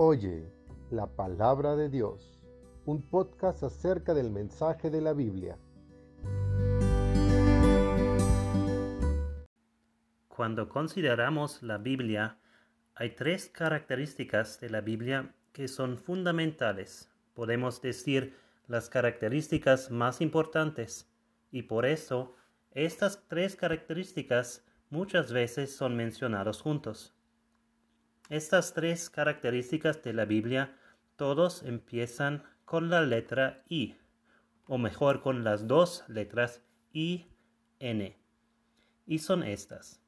Oye la palabra de Dios, un podcast acerca del mensaje de la Biblia. Cuando consideramos la Biblia, hay tres características de la Biblia que son fundamentales. Podemos decir las características más importantes y por eso estas tres características muchas veces son mencionados juntos. Estas tres características de la Biblia todos empiezan con la letra I, o mejor con las dos letras I, N. Y son estas.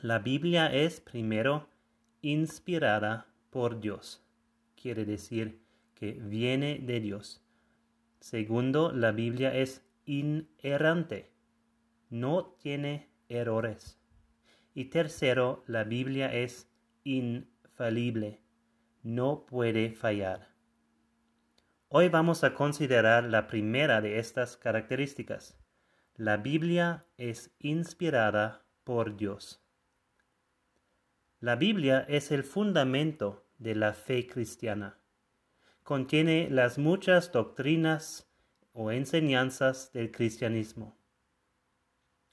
La Biblia es primero inspirada por Dios. Quiere decir que viene de Dios. Segundo, la Biblia es inerrante. No tiene errores. Y tercero, la Biblia es infalible, no puede fallar. Hoy vamos a considerar la primera de estas características. La Biblia es inspirada por Dios. La Biblia es el fundamento de la fe cristiana. Contiene las muchas doctrinas o enseñanzas del cristianismo.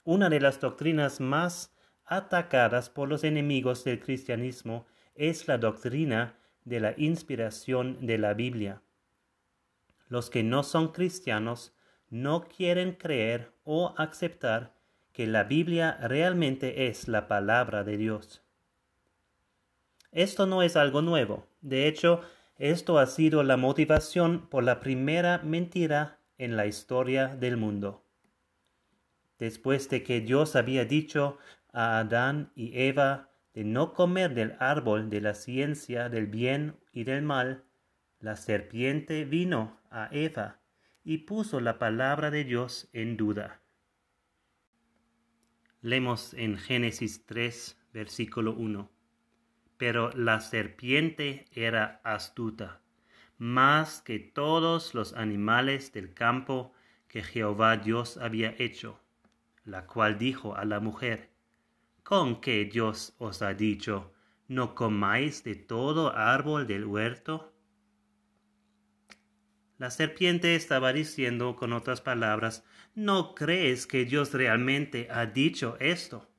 Una de las doctrinas más atacadas por los enemigos del cristianismo es la doctrina de la inspiración de la Biblia. Los que no son cristianos no quieren creer o aceptar que la Biblia realmente es la palabra de Dios. Esto no es algo nuevo. De hecho, esto ha sido la motivación por la primera mentira en la historia del mundo. Después de que Dios había dicho a Adán y Eva de no comer del árbol de la ciencia del bien y del mal, la serpiente vino a Eva y puso la palabra de Dios en duda. Leemos en Génesis 3, versículo 1. Pero la serpiente era astuta, más que todos los animales del campo que Jehová Dios había hecho, la cual dijo a la mujer, con que Dios os ha dicho, no comáis de todo árbol del huerto? La serpiente estaba diciendo con otras palabras, ¿no crees que Dios realmente ha dicho esto?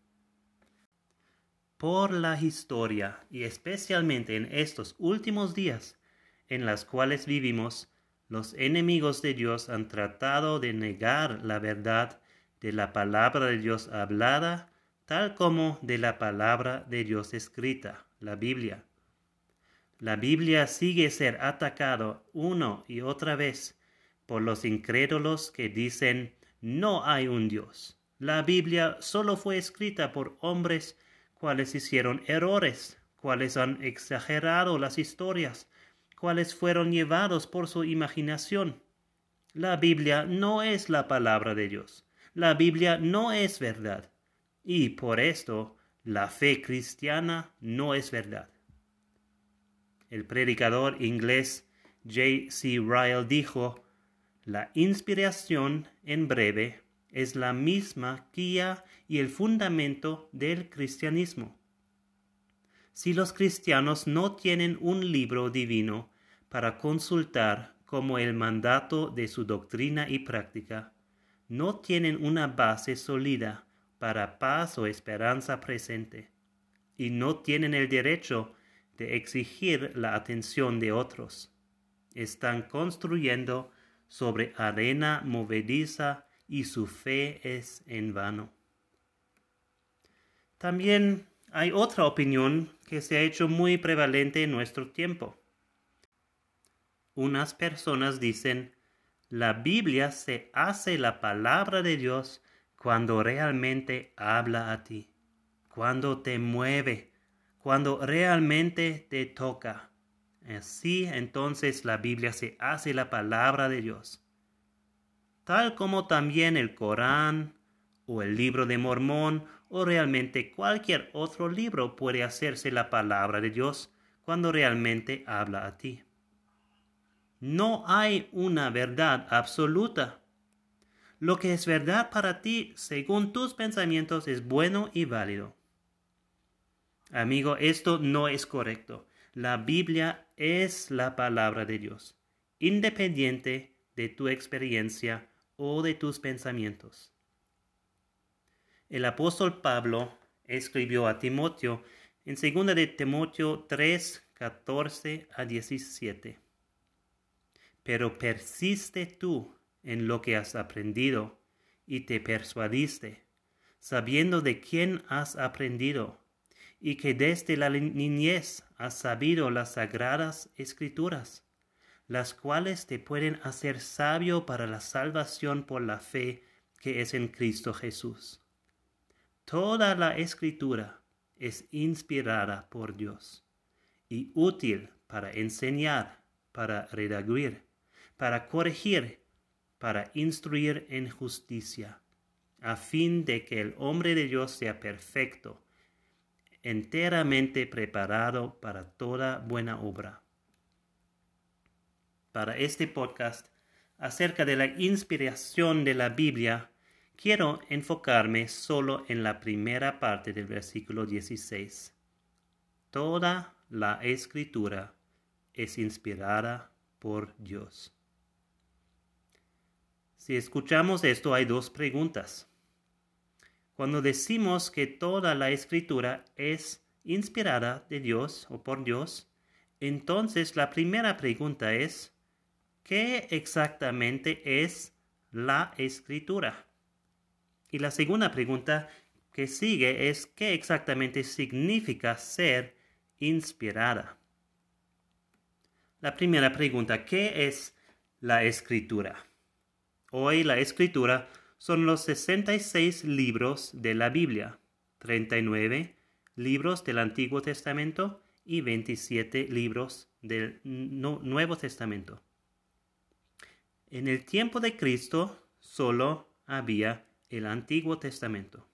Por la historia y especialmente en estos últimos días en las cuales vivimos, los enemigos de Dios han tratado de negar la verdad de la palabra de Dios hablada tal como de la palabra de Dios escrita, la Biblia. La Biblia sigue ser atacado uno y otra vez por los incrédulos que dicen no hay un Dios. La Biblia solo fue escrita por hombres cuales hicieron errores, cuales han exagerado las historias, cuales fueron llevados por su imaginación. La Biblia no es la palabra de Dios. La Biblia no es verdad y por esto la fe cristiana no es verdad. El predicador inglés J. C. Ryle dijo, la inspiración en breve es la misma guía y el fundamento del cristianismo. Si los cristianos no tienen un libro divino para consultar como el mandato de su doctrina y práctica, no tienen una base sólida para paz o esperanza presente, y no tienen el derecho de exigir la atención de otros. Están construyendo sobre arena movediza y su fe es en vano. También hay otra opinión que se ha hecho muy prevalente en nuestro tiempo. Unas personas dicen, la Biblia se hace la palabra de Dios cuando realmente habla a ti, cuando te mueve, cuando realmente te toca. Así entonces la Biblia se hace la palabra de Dios. Tal como también el Corán o el libro de Mormón o realmente cualquier otro libro puede hacerse la palabra de Dios cuando realmente habla a ti. No hay una verdad absoluta. Lo que es verdad para ti según tus pensamientos es bueno y válido. Amigo, esto no es correcto. la Biblia es la palabra de Dios, independiente de tu experiencia o de tus pensamientos. El apóstol Pablo escribió a Timoteo en 2 de Timoteo 3, 14 a 17. Pero persiste tú en lo que has aprendido y te persuadiste, sabiendo de quién has aprendido, y que desde la niñez has sabido las sagradas escrituras, las cuales te pueden hacer sabio para la salvación por la fe que es en Cristo Jesús. Toda la escritura es inspirada por Dios y útil para enseñar, para redaguir, para corregir, para instruir en justicia, a fin de que el hombre de Dios sea perfecto, enteramente preparado para toda buena obra. Para este podcast acerca de la inspiración de la Biblia, quiero enfocarme solo en la primera parte del versículo 16. Toda la escritura es inspirada por Dios. Si escuchamos esto hay dos preguntas. Cuando decimos que toda la escritura es inspirada de Dios o por Dios, entonces la primera pregunta es, ¿qué exactamente es la escritura? Y la segunda pregunta que sigue es, ¿qué exactamente significa ser inspirada? La primera pregunta, ¿qué es la escritura? Hoy la escritura son los 66 libros de la Biblia, 39 libros del Antiguo Testamento y 27 libros del Nuevo Testamento. En el tiempo de Cristo solo había el Antiguo Testamento.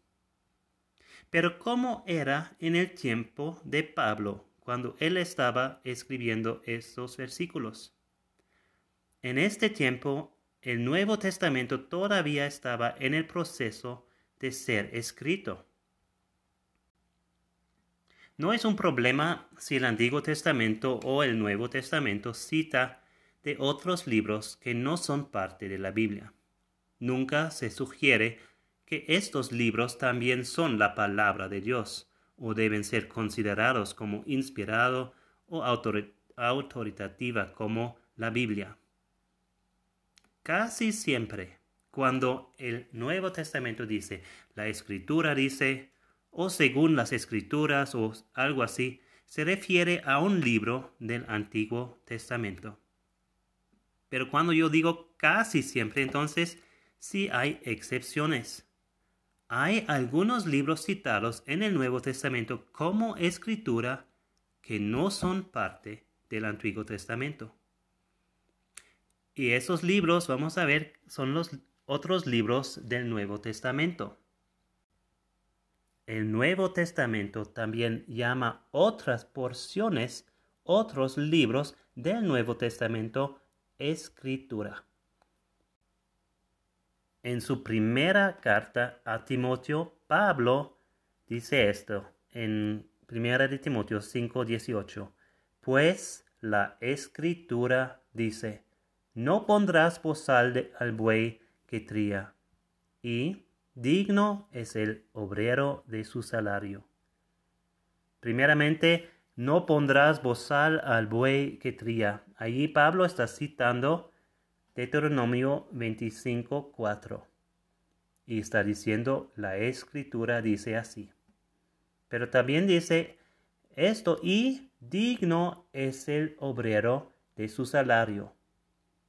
Pero ¿cómo era en el tiempo de Pablo cuando él estaba escribiendo estos versículos? En este tiempo el Nuevo Testamento todavía estaba en el proceso de ser escrito. No es un problema si el Antiguo Testamento o el Nuevo Testamento cita de otros libros que no son parte de la Biblia. Nunca se sugiere que estos libros también son la palabra de Dios o deben ser considerados como inspirado o autoritativa como la Biblia. Casi siempre, cuando el Nuevo Testamento dice, la escritura dice, o según las escrituras o algo así, se refiere a un libro del Antiguo Testamento. Pero cuando yo digo casi siempre, entonces sí hay excepciones. Hay algunos libros citados en el Nuevo Testamento como escritura que no son parte del Antiguo Testamento. Y esos libros, vamos a ver, son los otros libros del Nuevo Testamento. El Nuevo Testamento también llama otras porciones, otros libros del Nuevo Testamento, escritura. En su primera carta a Timoteo, Pablo dice esto en 1 de Timoteo 5:18, pues la escritura dice, no pondrás bozal al buey que tría, y digno es el obrero de su salario. Primeramente, no pondrás bozal al buey que tría. Allí Pablo está citando Deuteronomio 25.4 y está diciendo la escritura dice así. Pero también dice esto y digno es el obrero de su salario.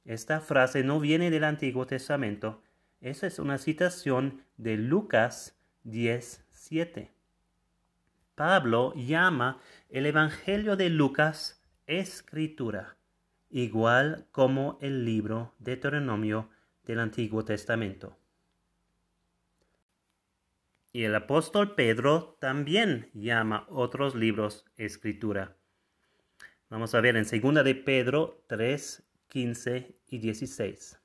Esta frase no viene del Antiguo Testamento. Esa es una citación de Lucas 10.7. Pablo llama el Evangelio de Lucas escritura, igual como el libro de Deuteronomio del Antiguo Testamento. Y el apóstol Pedro también llama otros libros escritura. Vamos a ver en 2 de Pedro 3, 15 y 16.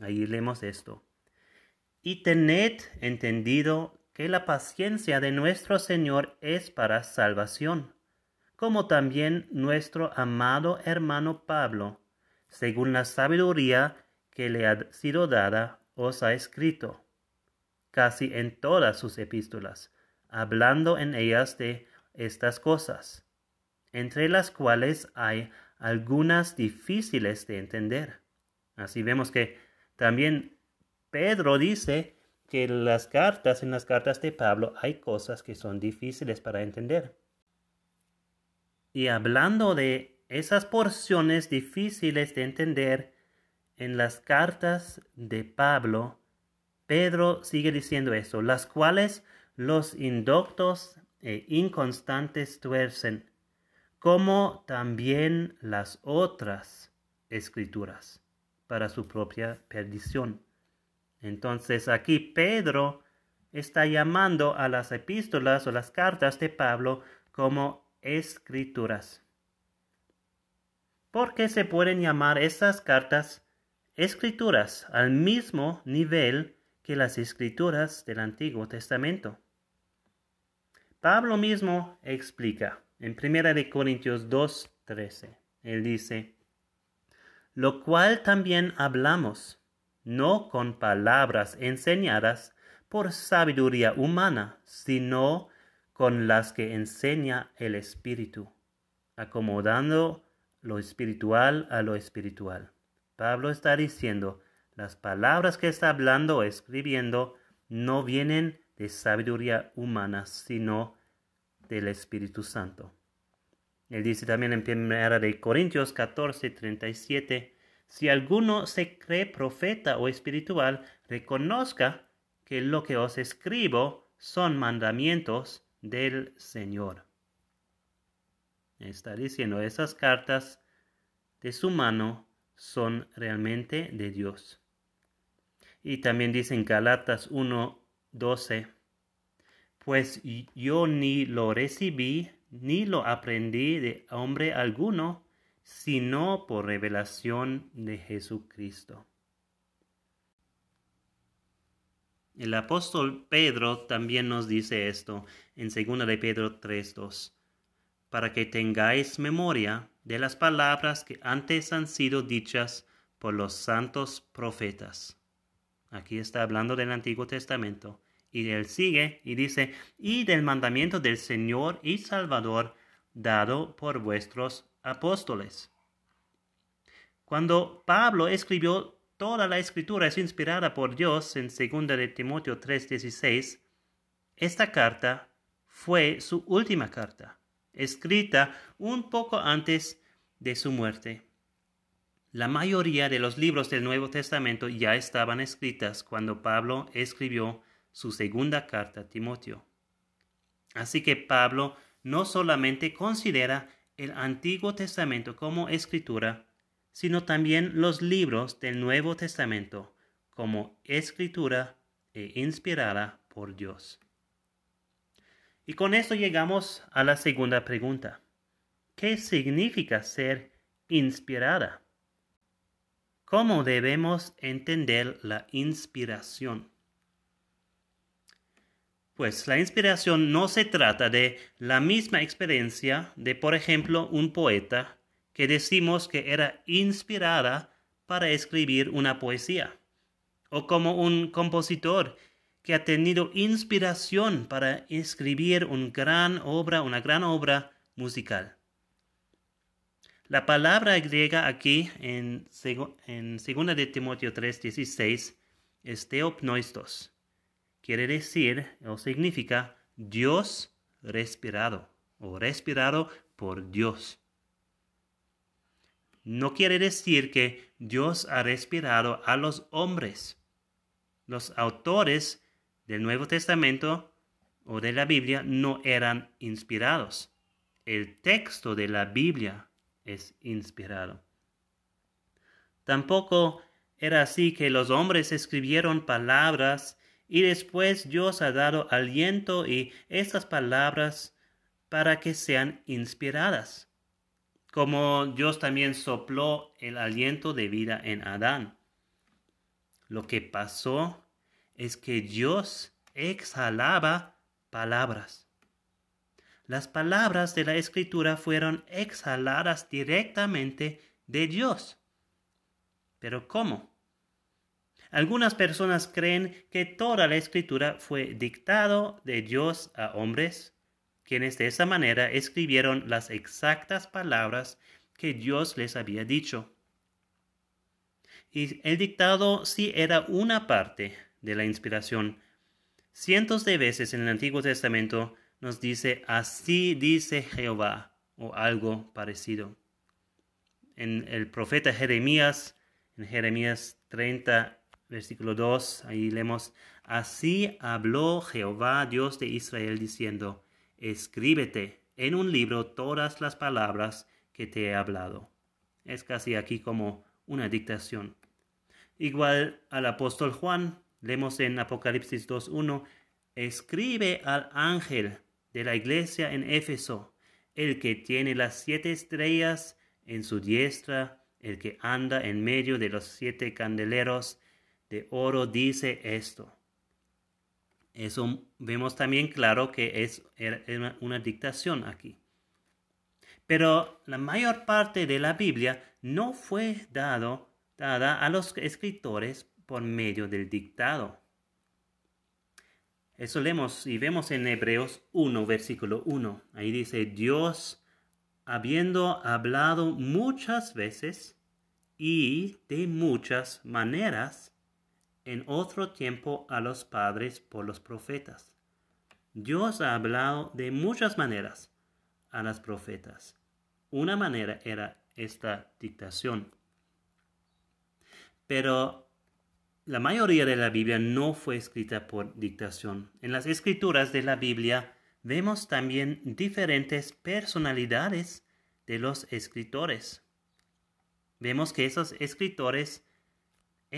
Ahí leemos esto. Y tened entendido que la paciencia de nuestro Señor es para salvación, como también nuestro amado hermano Pablo, según la sabiduría que le ha sido dada, os ha escrito, casi en todas sus epístolas, hablando en ellas de estas cosas, entre las cuales hay algunas difíciles de entender. Así vemos que también Pedro dice que las cartas, en las cartas de Pablo, hay cosas que son difíciles para entender. Y hablando de esas porciones difíciles de entender en las cartas de Pablo, Pedro sigue diciendo eso, las cuales los indoctos e inconstantes tuercen, como también las otras escrituras, para su propia perdición. Entonces aquí Pedro está llamando a las epístolas o las cartas de Pablo como escrituras. ¿Por qué se pueden llamar esas cartas escrituras al mismo nivel que las escrituras del Antiguo Testamento? Pablo mismo explica en 1 Corintios 2:13. Él dice, lo cual también hablamos no con palabras enseñadas por sabiduría humana, sino con las que enseña el Espíritu, acomodando lo espiritual a lo espiritual. Pablo está diciendo, las palabras que está hablando o escribiendo no vienen de sabiduría humana, sino del Espíritu Santo. Él dice también en 1 de Corintios 14, 37, si alguno se cree profeta o espiritual, reconozca que lo que os escribo son mandamientos del Señor. Está diciendo, esas cartas de su mano son realmente de Dios. Y también dice en Galatas 1:12, pues yo ni lo recibí ni lo aprendí de hombre alguno, sino por revelación de Jesucristo. El apóstol Pedro también nos dice esto en 2 de Pedro 3.2, para que tengáis memoria de las palabras que antes han sido dichas por los santos profetas. Aquí está hablando del Antiguo Testamento. Y él sigue y dice, y del mandamiento del Señor y Salvador dado por vuestros apóstoles. Cuando Pablo escribió toda la escritura es inspirada por Dios en 2 de Timoteo 3:16, esta carta fue su última carta, escrita un poco antes de su muerte. La mayoría de los libros del Nuevo Testamento ya estaban escritas cuando Pablo escribió su segunda carta a Timoteo. Así que Pablo no solamente considera el Antiguo Testamento como escritura, sino también los libros del Nuevo Testamento como escritura e inspirada por Dios. Y con esto llegamos a la segunda pregunta. ¿Qué significa ser inspirada? ¿Cómo debemos entender la inspiración? Pues la inspiración no se trata de la misma experiencia de, por ejemplo, un poeta que decimos que era inspirada para escribir una poesía, o como un compositor que ha tenido inspiración para escribir una gran obra, una gran obra musical. La palabra griega aquí en, en 2 de Timoteo 3:16 es teopnoistos quiere decir o significa Dios respirado o respirado por Dios. No quiere decir que Dios ha respirado a los hombres. Los autores del Nuevo Testamento o de la Biblia no eran inspirados. El texto de la Biblia es inspirado. Tampoco era así que los hombres escribieron palabras y después Dios ha dado aliento y estas palabras para que sean inspiradas, como Dios también sopló el aliento de vida en Adán. Lo que pasó es que Dios exhalaba palabras. las palabras de la escritura fueron exhaladas directamente de Dios. Pero ¿cómo? Algunas personas creen que toda la escritura fue dictado de Dios a hombres, quienes de esa manera escribieron las exactas palabras que Dios les había dicho. Y el dictado sí era una parte de la inspiración. Cientos de veces en el Antiguo Testamento nos dice, así dice Jehová, o algo parecido. En el profeta Jeremías, en Jeremías 30, versículo 2, ahí leemos, así habló Jehová, Dios de Israel, diciendo, escríbete en un libro todas las palabras que te he hablado. Es casi aquí como una dictación. Igual al apóstol Juan, leemos en Apocalipsis 2.1, escribe al ángel de la iglesia en Éfeso, el que tiene las siete estrellas en su diestra, el que anda en medio de los siete candeleros, de oro dice esto. Eso vemos también claro que es una dictación aquí. Pero la mayor parte de la Biblia no fue dado, dada a los escritores por medio del dictado. Eso leemos y vemos en Hebreos 1, versículo 1. Ahí dice, Dios, habiendo hablado muchas veces y de muchas maneras, en otro tiempo a los padres por los profetas. Dios ha hablado de muchas maneras a las profetas. Una manera era esta dictación. Pero la mayoría de la Biblia no fue escrita por dictación. En las escrituras de la Biblia vemos también diferentes personalidades de los escritores. Vemos que esos escritores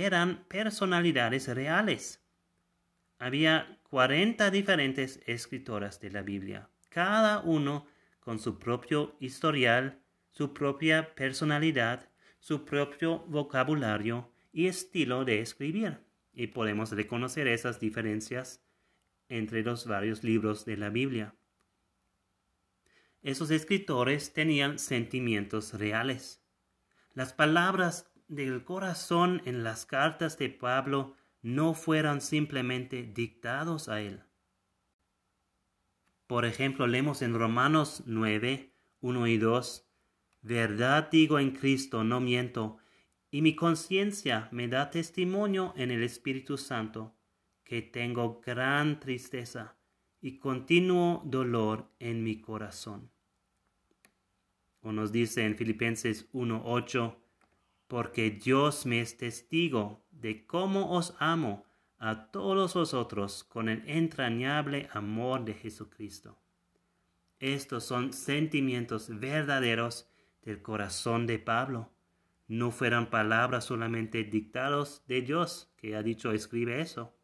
eran personalidades reales. Había 40 diferentes escritoras de la Biblia, cada uno con su propio historial, su propia personalidad, su propio vocabulario y estilo de escribir. Y podemos reconocer esas diferencias entre los varios libros de la Biblia. Esos escritores tenían sentimientos reales. Las palabras del corazón en las cartas de Pablo no fueran simplemente dictados a él. Por ejemplo, leemos en Romanos 9, 1 y 2, Verdad digo en Cristo, no miento, y mi conciencia me da testimonio en el Espíritu Santo, que tengo gran tristeza y continuo dolor en mi corazón. O nos dice en Filipenses 8, porque Dios me es testigo de cómo os amo a todos vosotros con el entrañable amor de Jesucristo. Estos son sentimientos verdaderos del corazón de Pablo. No fueran palabras solamente dictados de Dios, que ha dicho escribe eso.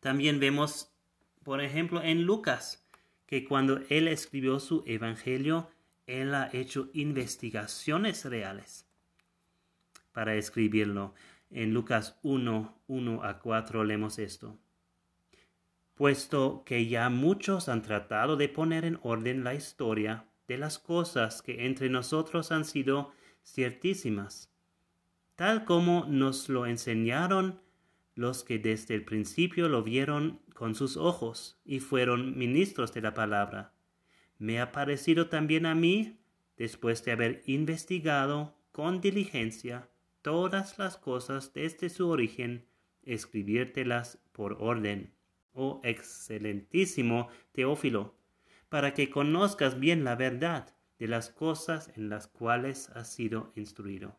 También vemos, por ejemplo, en Lucas, que cuando él escribió su evangelio, él ha hecho investigaciones reales para escribirlo. En Lucas 1, 1 a 4 leemos esto. Puesto que ya muchos han tratado de poner en orden la historia de las cosas que entre nosotros han sido ciertísimas, tal como nos lo enseñaron los que desde el principio lo vieron con sus ojos y fueron ministros de la palabra me ha parecido también a mí, después de haber investigado con diligencia todas las cosas desde su origen, escribírtelas por orden, oh excelentísimo Teófilo, para que conozcas bien la verdad de las cosas en las cuales has sido instruido.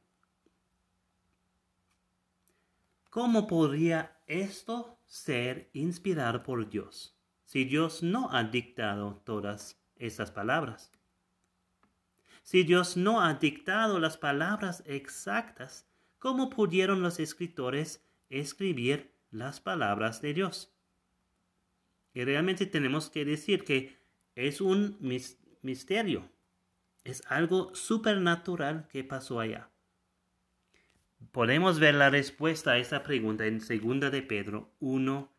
¿Cómo podría esto ser inspirado por Dios si Dios no ha dictado todas estas palabras. Si Dios no ha dictado las palabras exactas, ¿cómo pudieron los escritores escribir las palabras de Dios? Y realmente tenemos que decir que es un misterio, es algo supernatural que pasó allá. Podemos ver la respuesta a esta pregunta en 2 de Pedro 1,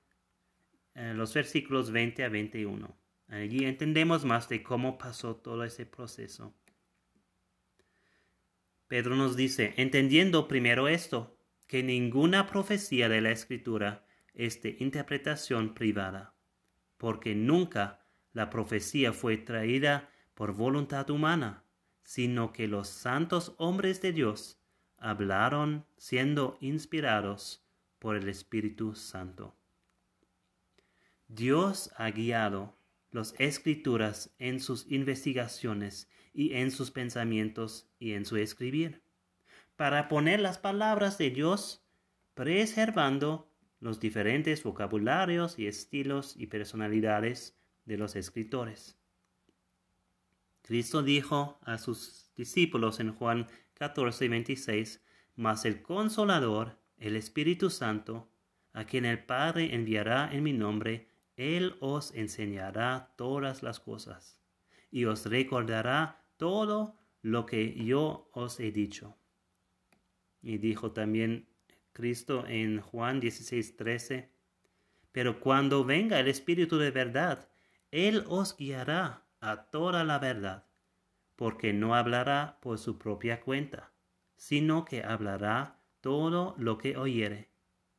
en los versículos 20 a 21. Allí entendemos más de cómo pasó todo ese proceso. Pedro nos dice, entendiendo primero esto, que ninguna profecía de la Escritura es de interpretación privada, porque nunca la profecía fue traída por voluntad humana, sino que los santos hombres de Dios hablaron siendo inspirados por el Espíritu Santo. Dios ha guiado las escrituras en sus investigaciones y en sus pensamientos y en su escribir, para poner las palabras de Dios preservando los diferentes vocabularios y estilos y personalidades de los escritores. Cristo dijo a sus discípulos en Juan 14, 26, Mas el consolador, el Espíritu Santo, a quien el Padre enviará en mi nombre, Él os enseñará todas las cosas y os recordará todo lo que yo os he dicho. Y dijo también Cristo en Juan 16, 13, Pero cuando venga el Espíritu de verdad, Él os guiará a toda la verdad, porque no hablará por su propia cuenta, sino que hablará todo lo que oyere,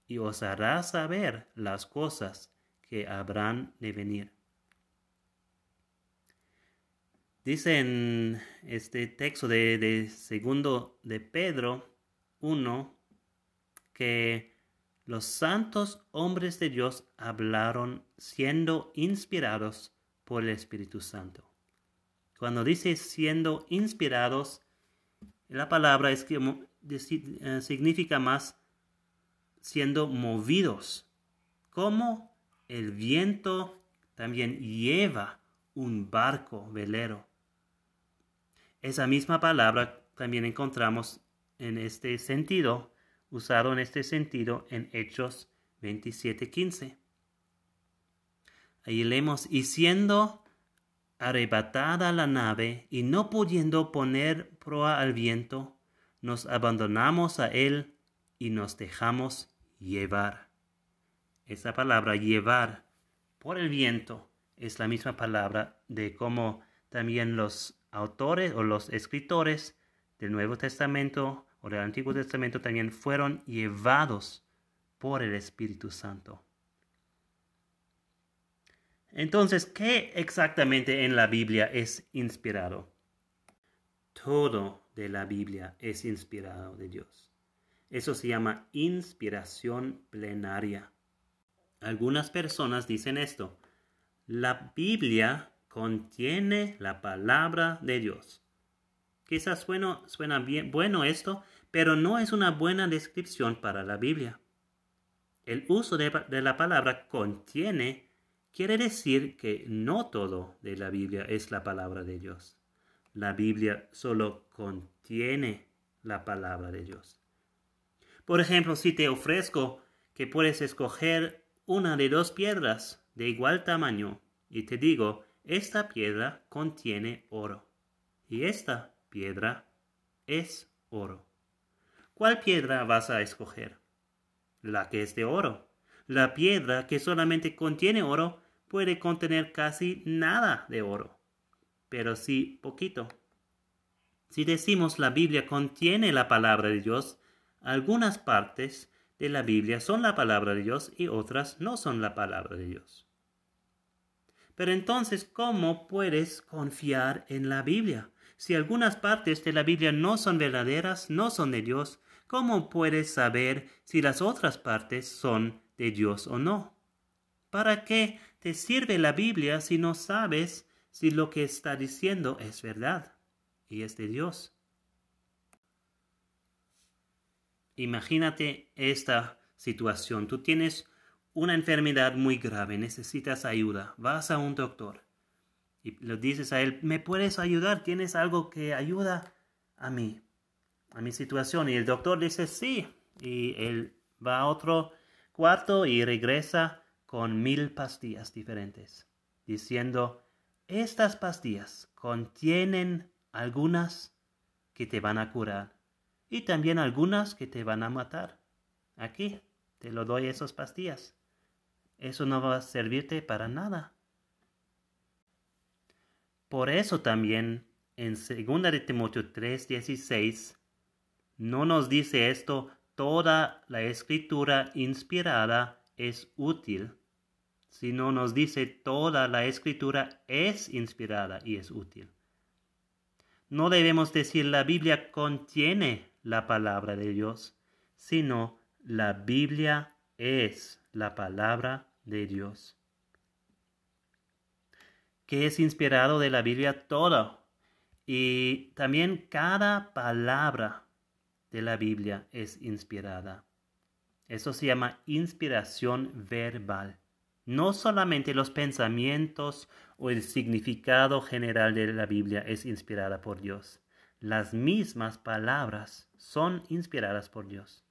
y os hará saber las cosas que habrán de venir. Dice en este texto de, segundo de Pedro 1 que los santos hombres de Dios hablaron siendo inspirados por el Espíritu Santo. Cuando dice siendo inspirados, la palabra eh, significa más siendo movidos, como el viento también lleva un barco velero. Esa misma palabra también encontramos en este sentido, usado en este sentido en Hechos 27:15. Ahí leemos, y siendo arrebatada la nave y no pudiendo poner proa al viento, nos abandonamos a él y nos dejamos llevar. Esa palabra llevar por el viento es la misma palabra de cómo también los autores o los escritores del Nuevo Testamento o del Antiguo Testamento también fueron llevados por el Espíritu Santo. Entonces, ¿qué exactamente en la Biblia es inspirado? Todo de la Biblia es inspirado de Dios. Eso se llama inspiración plenaria. Algunas personas dicen esto. La Biblia contiene la palabra de Dios. Quizás suena bueno esto, pero no es una buena descripción para la Biblia. El uso de, de la palabra contiene quiere decir que no todo de la Biblia es la palabra de Dios. La Biblia solo contiene la palabra de Dios. Por ejemplo, si te ofrezco que puedes escoger una de dos piedras de igual tamaño y te digo, esta piedra contiene oro. Y esta piedra es oro. ¿Cuál piedra vas a escoger? La que es de oro. La piedra que solamente contiene oro puede contener casi nada de oro, pero sí poquito. Si decimos la Biblia contiene la palabra de Dios, algunas partes de la Biblia son la palabra de Dios y otras no son la palabra de Dios. Pero entonces, ¿cómo puedes confiar en la Biblia? Si algunas partes de la Biblia no son verdaderas, no son de Dios, ¿cómo puedes saber si las otras partes son de Dios o no? ¿Para qué te sirve la Biblia si no sabes si lo que está diciendo es verdad y es de Dios? Imagínate esta situación. Tú tienes una enfermedad muy grave, necesitas ayuda, vas a un doctor y le dices a él, ¿me puedes ayudar? ¿Tienes algo que ayuda a mí, a mi situación? Y el doctor dice, sí, y él va a otro cuarto y regresa con mil pastillas diferentes, diciendo, estas pastillas contienen algunas que te van a curar y también algunas que te van a matar. Aquí te lo doy esas pastillas eso no va a servirte para nada. por eso también en 2 de Timoteo 3:16 no nos dice esto, toda la escritura inspirada es útil, sino nos dice toda la escritura es inspirada y es útil. No debemos decir la Biblia contiene la palabra de Dios, sino la Biblia es la palabra de Dios. Que es inspirado de la Biblia todo. Y también cada palabra de la Biblia es inspirada. Eso se llama inspiración verbal. No solamente los pensamientos o el significado general de la Biblia es inspirada por Dios. Las mismas palabras son inspiradas por Dios.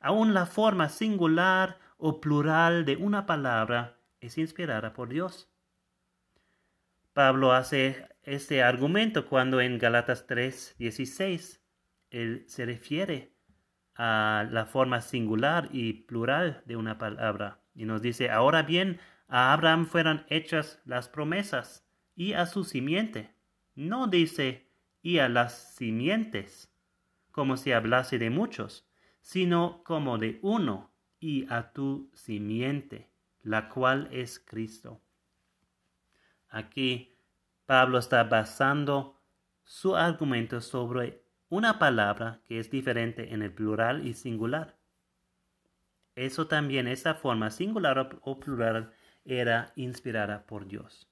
Aún la forma singular o plural de una palabra es inspirada por Dios. Pablo hace este argumento cuando en Galatas 3, 16 él se refiere a la forma singular y plural de una palabra. Y nos dice, ahora bien, a Abraham fueron hechas las promesas y a su simiente. No dice y a las simientes, como si hablase de muchos, sino como de uno y a tu simiente, la cual es Cristo. Aquí Pablo está basando su argumento sobre una palabra que es diferente en el plural y singular. Eso también, esa forma singular o plural, era inspirada por Dios.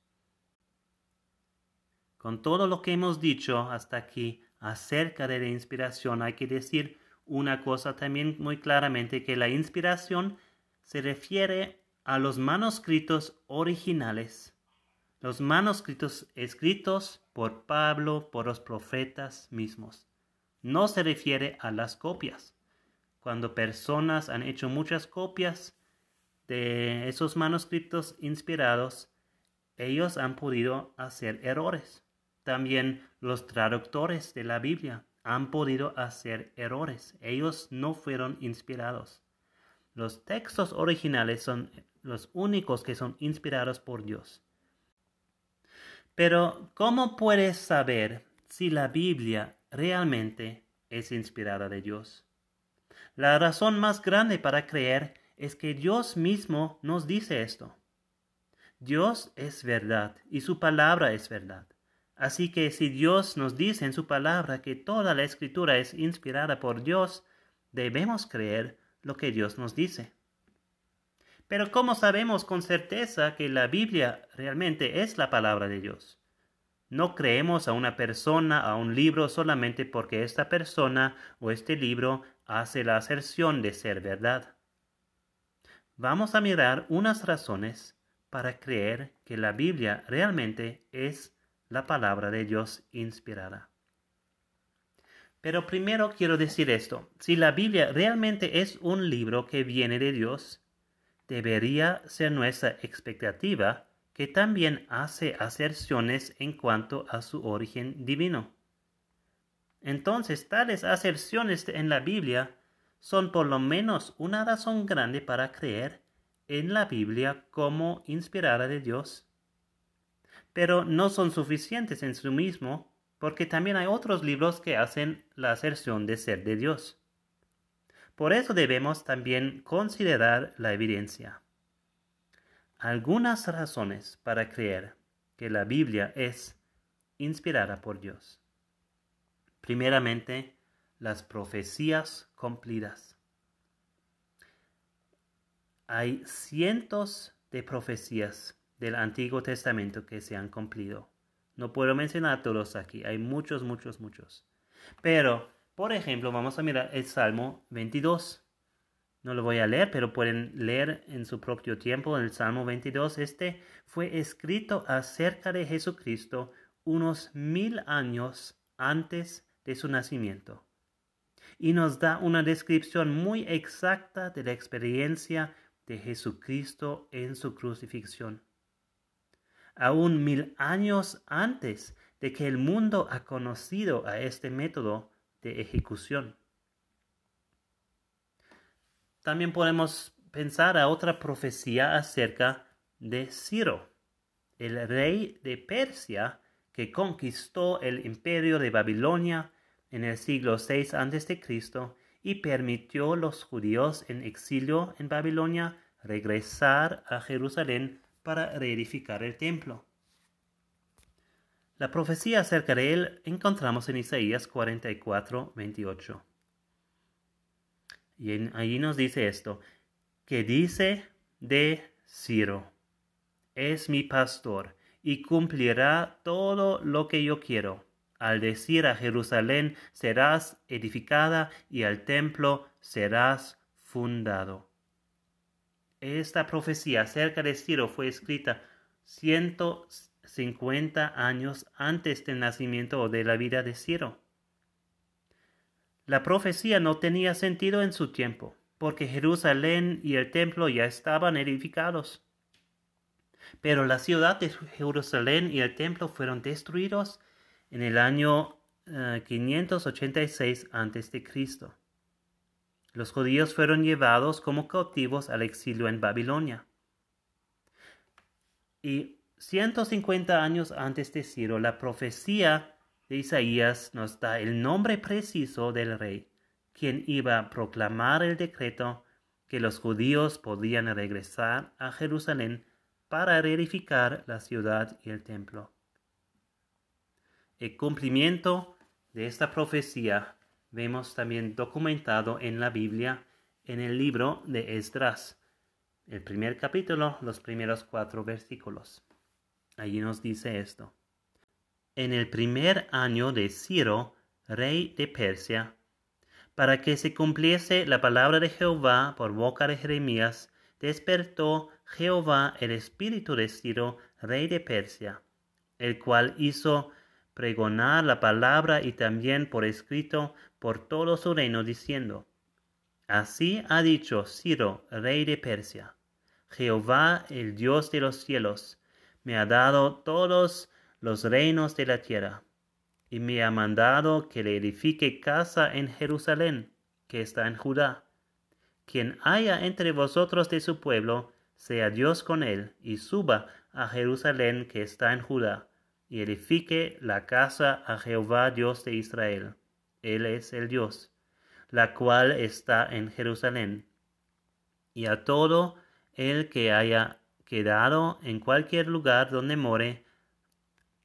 Con todo lo que hemos dicho hasta aquí acerca de la inspiración, hay que decir una cosa también muy claramente, que la inspiración se refiere a los manuscritos originales, los manuscritos escritos por Pablo, por los profetas mismos no se refiere a las copias. Cuando personas han hecho muchas copias de esos manuscritos inspirados, ellos han podido hacer errores. También los traductores de la Biblia han podido hacer errores. Ellos no fueron inspirados. Los textos originales son los únicos que son inspirados por Dios. Pero, ¿cómo puedes saber si la Biblia realmente es inspirada de Dios. La razón más grande para creer es que Dios mismo nos dice esto. Dios es verdad y su palabra es verdad. Así que si Dios nos dice en su palabra que toda la escritura es inspirada por Dios, debemos creer lo que Dios nos dice. Pero ¿cómo sabemos con certeza que la Biblia realmente es la palabra de Dios? No creemos a una persona, a un libro, solamente porque esta persona o este libro hace la aserción de ser verdad. Vamos a mirar unas razones para creer que la Biblia realmente es la palabra de Dios inspirada. Pero primero quiero decir esto, si la Biblia realmente es un libro que viene de Dios, debería ser nuestra expectativa que también hace aserciones en cuanto a su origen divino. Entonces, tales aserciones en la Biblia son por lo menos una razón grande para creer en la Biblia como inspirada de Dios. Pero no son suficientes en sí mismo, porque también hay otros libros que hacen la aserción de ser de Dios. Por eso debemos también considerar la evidencia algunas razones para creer que la Biblia es inspirada por Dios. Primeramente, las profecías cumplidas. Hay cientos de profecías del Antiguo Testamento que se han cumplido. No puedo mencionar todos aquí, hay muchos, muchos, muchos. Pero, por ejemplo, vamos a mirar el Salmo 22. No lo voy a leer, pero pueden leer en su propio tiempo el Salmo 22. Este fue escrito acerca de Jesucristo unos mil años antes de su nacimiento. Y nos da una descripción muy exacta de la experiencia de Jesucristo en su crucifixión. Aún mil años antes de que el mundo ha conocido a este método de ejecución. También podemos pensar a otra profecía acerca de Ciro. el rey de Persia que conquistó el imperio de Babilonia en el siglo VI a.C. y permitió a los judíos en exilio en Babilonia regresar a Jerusalén para reedificar el templo. La profecía acerca de él encontramos en Isaías 44, 28. Y allí nos dice esto, que dice de Ciro, es mi pastor y cumplirá todo lo que yo quiero. Al decir a Jerusalén serás edificada y al templo serás fundado. Esta profecía acerca de Ciro fue escrita 150 años antes del nacimiento o de la vida de Ciro. La profecía no tenía sentido en su tiempo, porque Jerusalén y el templo ya estaban edificados. Pero la ciudad de Jerusalén y el templo fueron destruidos en el año 586 a.C. Los judíos fueron llevados como cautivos al exilio en Babilonia. Y 150 años antes de Ciro, la profecía de Isaías nos da el nombre preciso del rey, quien iba a proclamar el decreto que los judíos podían regresar a Jerusalén para reedificar la ciudad y el templo. El cumplimiento de esta profecía vemos también documentado en la Biblia en el libro de Esdras, el primer capítulo, los primeros cuatro versículos. Allí nos dice esto. En el primer año de Ciro, rey de Persia, para que se cumpliese la palabra de Jehová por boca de Jeremías, despertó Jehová el espíritu de Ciro, rey de Persia, el cual hizo pregonar la palabra y también por escrito por todo su reino, diciendo, Así ha dicho Ciro, rey de Persia, Jehová, el Dios de los cielos, me ha dado todos los reinos de la tierra, y me ha mandado que le edifique casa en Jerusalén, que está en Judá. Quien haya entre vosotros de su pueblo, sea Dios con él, y suba a Jerusalén que está en Judá, y edifique la casa a Jehová Dios de Israel. Él es el Dios, la cual está en Jerusalén. Y a todo el que haya quedado en cualquier lugar donde more,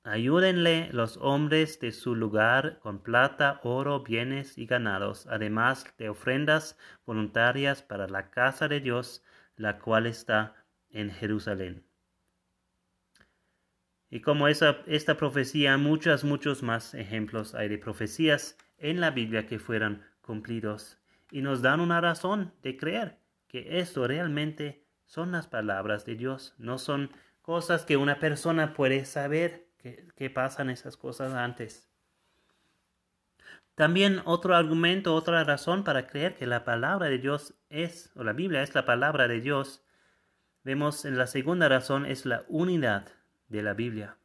ayúdenle los hombres de su lugar con plata, oro, bienes y ganados, además de ofrendas voluntarias para la casa de Dios, la cual está en Jerusalén. Y como esa, esta profecía, muchos, muchos más ejemplos hay de profecías en la Biblia que fueran cumplidos. Y nos dan una razón de creer que esto realmente son las palabras de Dios, no son cosas que una persona puede saber que, que pasan esas cosas antes. También otro argumento, otra razón para creer que la palabra de Dios es, o la Biblia es la palabra de Dios, vemos en la segunda razón es la unidad de la Biblia.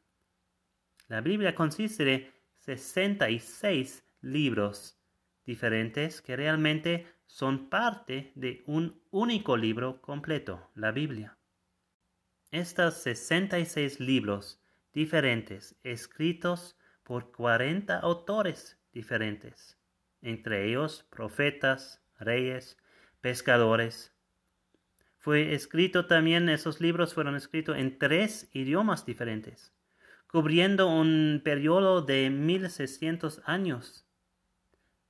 La Biblia consiste de 66 libros diferentes que realmente son parte de un único libro completo, la Biblia. Estos 66 libros diferentes escritos por 40 autores diferentes, entre ellos profetas, reyes, pescadores. Fue escrito también, esos libros fueron escritos en tres idiomas diferentes, cubriendo un periodo de 1600 años,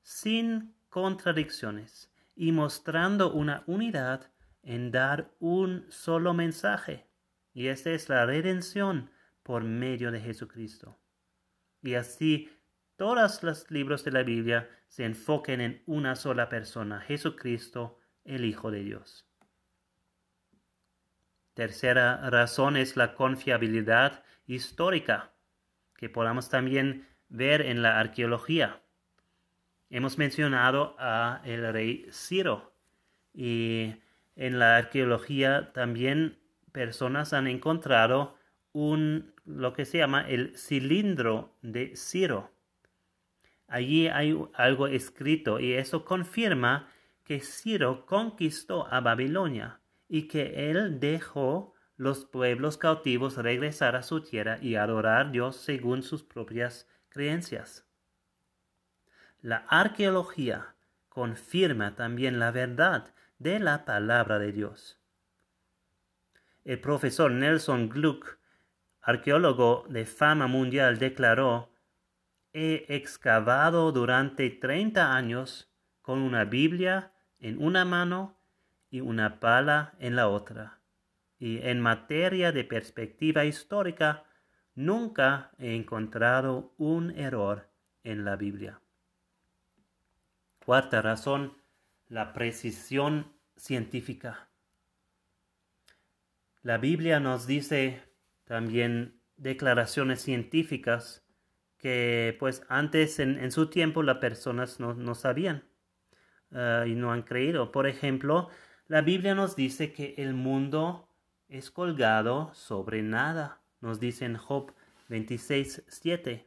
sin contradicciones y mostrando una unidad en dar un solo mensaje, y esta es la redención por medio de Jesucristo. Y así todos los libros de la Biblia se enfoquen en una sola persona, Jesucristo, el Hijo de Dios. Tercera razón es la confiabilidad histórica, que podamos también ver en la arqueología. Hemos mencionado a el rey Ciro y en la arqueología también personas han encontrado un lo que se llama el cilindro de Ciro. Allí hay algo escrito y eso confirma que Ciro conquistó a Babilonia y que él dejó los pueblos cautivos regresar a su tierra y adorar a Dios según sus propias creencias. La arqueología confirma también la verdad de la palabra de Dios. El profesor Nelson Gluck, arqueólogo de fama mundial, declaró, he excavado durante 30 años con una Biblia en una mano y una pala en la otra. Y en materia de perspectiva histórica, nunca he encontrado un error en la Biblia. Cuarta razón, la precisión científica. La Biblia nos dice también declaraciones científicas que pues antes en, su tiempo las personas no, sabían ah, y no han creído. Por ejemplo, la Biblia nos dice que el mundo es colgado sobre nada. Nos dice en Job 26, 7.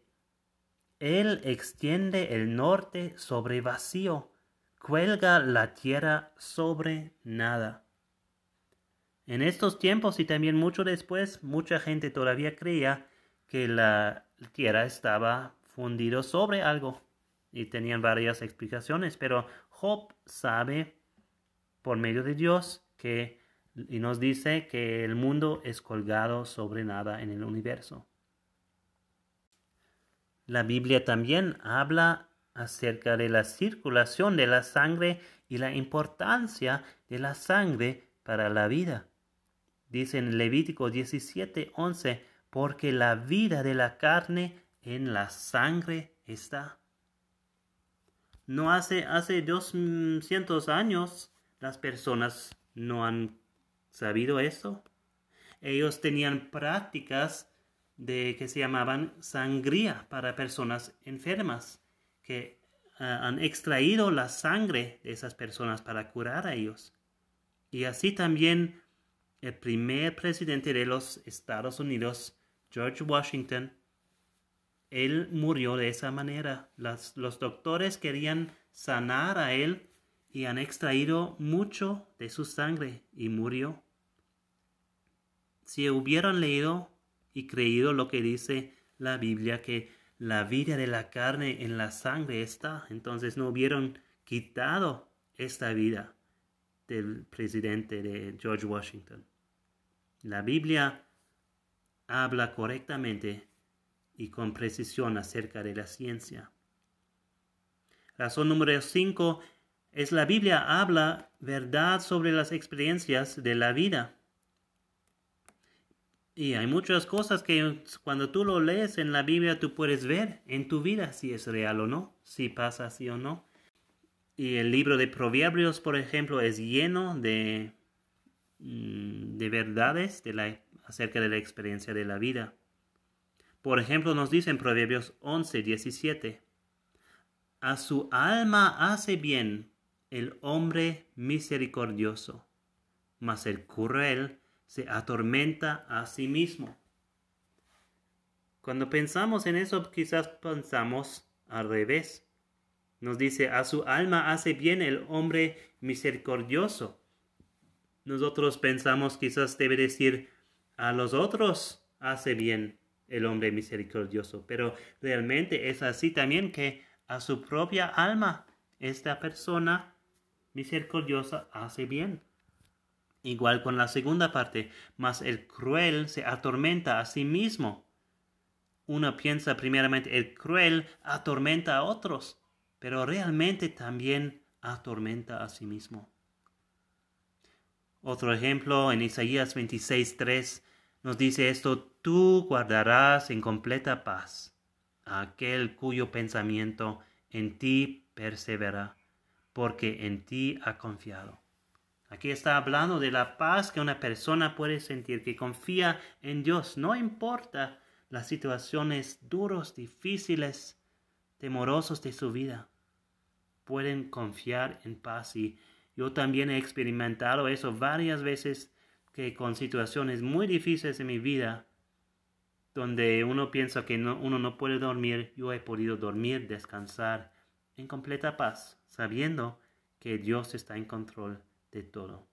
Él extiende el norte sobre vacío, cuelga la tierra sobre nada. En estos tiempos y también mucho después, mucha gente todavía creía que la tierra estaba fundido sobre algo y tenían varias explicaciones, pero Job sabe por medio de Dios que y nos dice que el mundo es colgado sobre nada en el universo. La Biblia también habla acerca de la circulación de la sangre y la importancia de la sangre para la vida. Dice en Levítico 17, 11, porque la vida de la carne en la sangre está. No hace, hace 200 años las personas no han sabido eso. Ellos tenían prácticas de que se llamaban sangría para personas enfermas, que ah, han extraído la sangre de esas personas para curar a ellos. Y así también el primer presidente de los Estados Unidos, George Washington, él murió de esa manera. los doctores querían sanar a él y han extraído mucho de su sangre y murió. Si hubieran leído y creído lo que dice la Biblia, que la vida de la carne en la sangre está, entonces no hubieran quitado esta vida del presidente de George Washington. La Biblia habla correctamente y con precisión acerca de la ciencia. Razón número 5 es la Biblia habla verdad sobre las experiencias de la vida. Y hay muchas cosas que cuando tú lo lees en la Biblia tú puedes ver en tu vida si es real o no, si pasa así o no. Y el libro de Proverbios, por ejemplo, es lleno de, mm, de verdades de la, acerca de la experiencia de la vida. Por ejemplo, nos dice en Proverbios 11, 17, A su alma hace bien el hombre misericordioso, mas el cruel se atormenta a sí mismo. Cuando pensamos en eso, quizás pensamos al revés. Nos dice, a su alma hace bien el hombre misericordioso. Nosotros pensamos quizás debe decir, a los otros hace bien el hombre misericordioso, pero realmente es así también que a su propia alma esta persona misericordiosa hace bien. Igual con la segunda parte, mas el cruel se atormenta a sí mismo. Uno piensa primeramente, el cruel atormenta a otros, pero realmente también atormenta a sí mismo. Otro ejemplo en Isaías 26.3 nos dice esto, tú guardarás en completa paz a aquel cuyo pensamiento en ti persevera, porque en ti ha confiado. Aquí está hablando de la paz que una persona puede sentir, que confía en Dios. No importa las situaciones duros, difíciles, temorosos de su vida. Pueden confiar en paz y yo también he experimentado eso varias veces que con situaciones muy difíciles en mi vida, donde uno piensa que uno no puede dormir, yo he podido dormir, descansar en completa paz, sabiendo que Dios está en control de todo.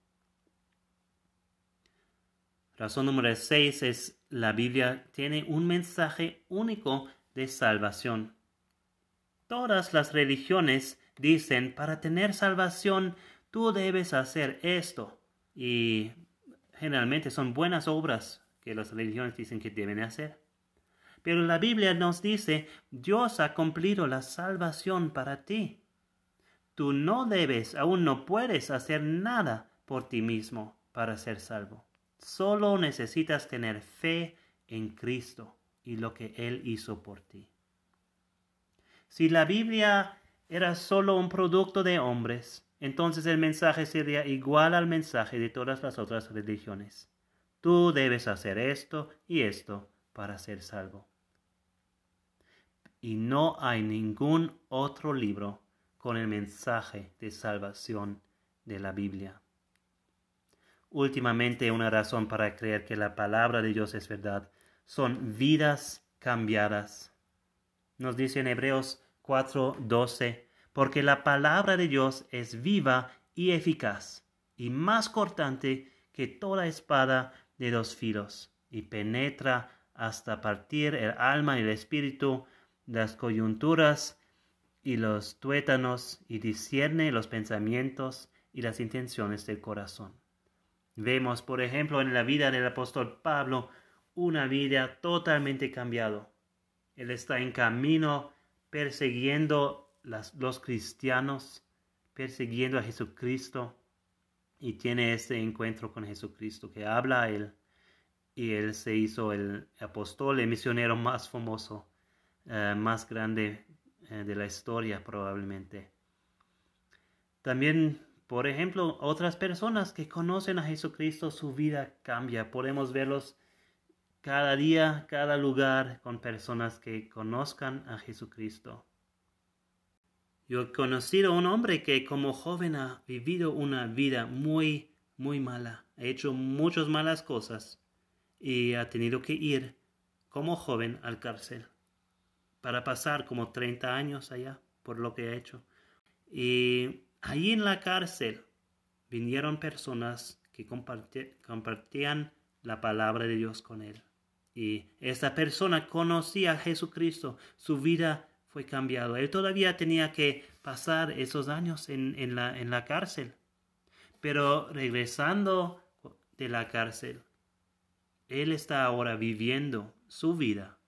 Razón número 6 es la Biblia tiene un mensaje único de salvación. Todas las religiones dicen, para tener salvación, tú debes hacer esto. Y generalmente son buenas obras que las religiones dicen que deben hacer. Pero la Biblia nos dice, Dios ha cumplido la salvación para ti. Tú no debes, aún no puedes hacer nada por ti mismo para ser salvo. Solo necesitas tener fe en Cristo y lo que Él hizo por ti. Si la Biblia era solo un producto de hombres, entonces el mensaje sería igual al mensaje de todas las otras religiones. Tú debes hacer esto y esto para ser salvo. Y no hay ningún otro libro con el mensaje de salvación de la Biblia. Últimamente una razón para creer que la palabra de Dios es verdad son vidas cambiadas. Nos dice en Hebreos 4:12, porque la palabra de Dios es viva y eficaz, y más cortante que toda espada de dos filos, y penetra hasta partir el alma y el espíritu, las coyunturas y los tuétanos, y discierne los pensamientos y las intenciones del corazón. Vemos, por ejemplo, en la vida del apóstol Pablo, una vida totalmente cambiado. Él está en camino persiguiendo los cristianos, persiguiendo a Jesucristo y tiene este encuentro con Jesucristo que habla a él y él se hizo el apóstol, el misionero más famoso, eh, más grande de la historia probablemente. También, por ejemplo, otras personas que conocen a Jesucristo, su vida cambia. Podemos verlos cada día, cada lugar con personas que conozcan a Jesucristo. Yo he conocido a un hombre que como joven ha vivido una vida muy, muy mala. Ha hecho muchas malas cosas y ha tenido que ir como joven al cárcel para pasar como 30 años allá por lo que ha hecho. Y allí en la cárcel vinieron personas que compartían la palabra de Dios con él. Y esa persona conocía a Jesucristo, su vida fue cambiada. Él todavía tenía que pasar esos años en, en, la, en la cárcel. Pero regresando de la cárcel, él está ahora viviendo su vida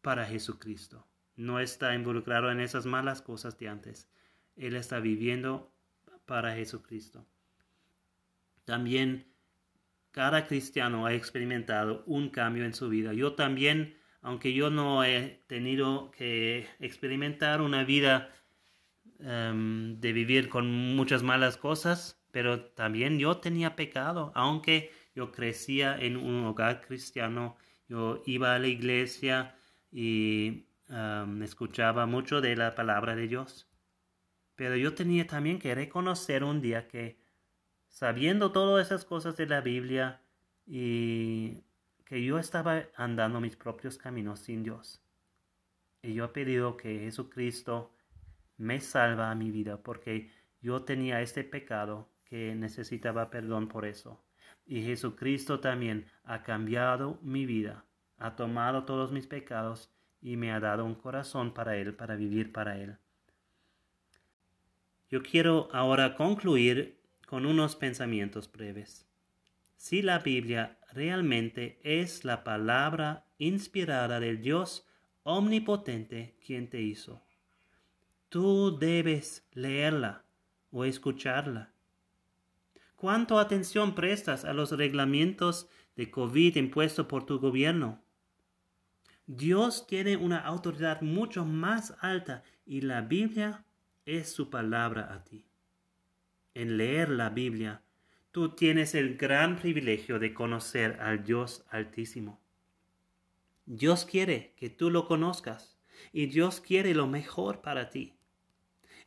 para Jesucristo. No está involucrado en esas malas cosas de antes. Él está viviendo para Jesucristo. También cada cristiano ha experimentado un cambio en su vida. Yo también, aunque yo no he tenido que experimentar una vida em, de vivir con muchas malas cosas, pero también yo tenía pecado, aunque yo crecía en un hogar cristiano, yo iba a la iglesia y escuchaba mucho de la palabra de Dios. Pero yo tenía también que reconocer un día que sabiendo todas esas cosas de la Biblia y que yo estaba andando mis propios caminos sin Dios. Y yo he pedido que Jesucristo me salva a mi vida porque yo tenía este pecado que necesitaba perdón por eso. Y Jesucristo también ha cambiado mi vida, ha tomado todos mis pecados y me ha dado un corazón para Él, para vivir para Él. Yo quiero ahora concluir con unos pensamientos breves. Si la Biblia realmente es la palabra inspirada del Dios omnipotente quien te hizo, tú debes leerla o escucharla. ¿Cuánto atención prestas a los reglamentos de COVID impuestos por tu gobierno? Dios tiene una autoridad mucho más alta y la Biblia es su palabra a ti en leer la Biblia, tú tienes el gran privilegio de conocer al Dios Altísimo. Dios quiere que tú lo conozcas y Dios quiere lo mejor para ti.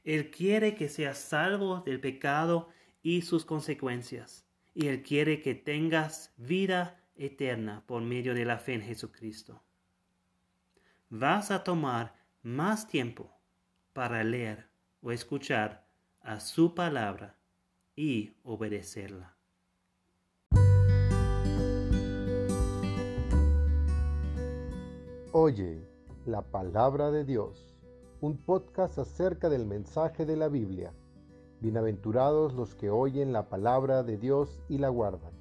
Él quiere que seas salvo del pecado y sus consecuencias, y Él quiere que tengas vida eterna por medio de la fe en Jesucristo vas a tomar más tiempo para leer o escuchar a su palabra y obedecerla. Oye, la palabra de Dios, un podcast acerca del mensaje de la Biblia. Bienaventurados los que oyen la palabra de Dios y la guardan.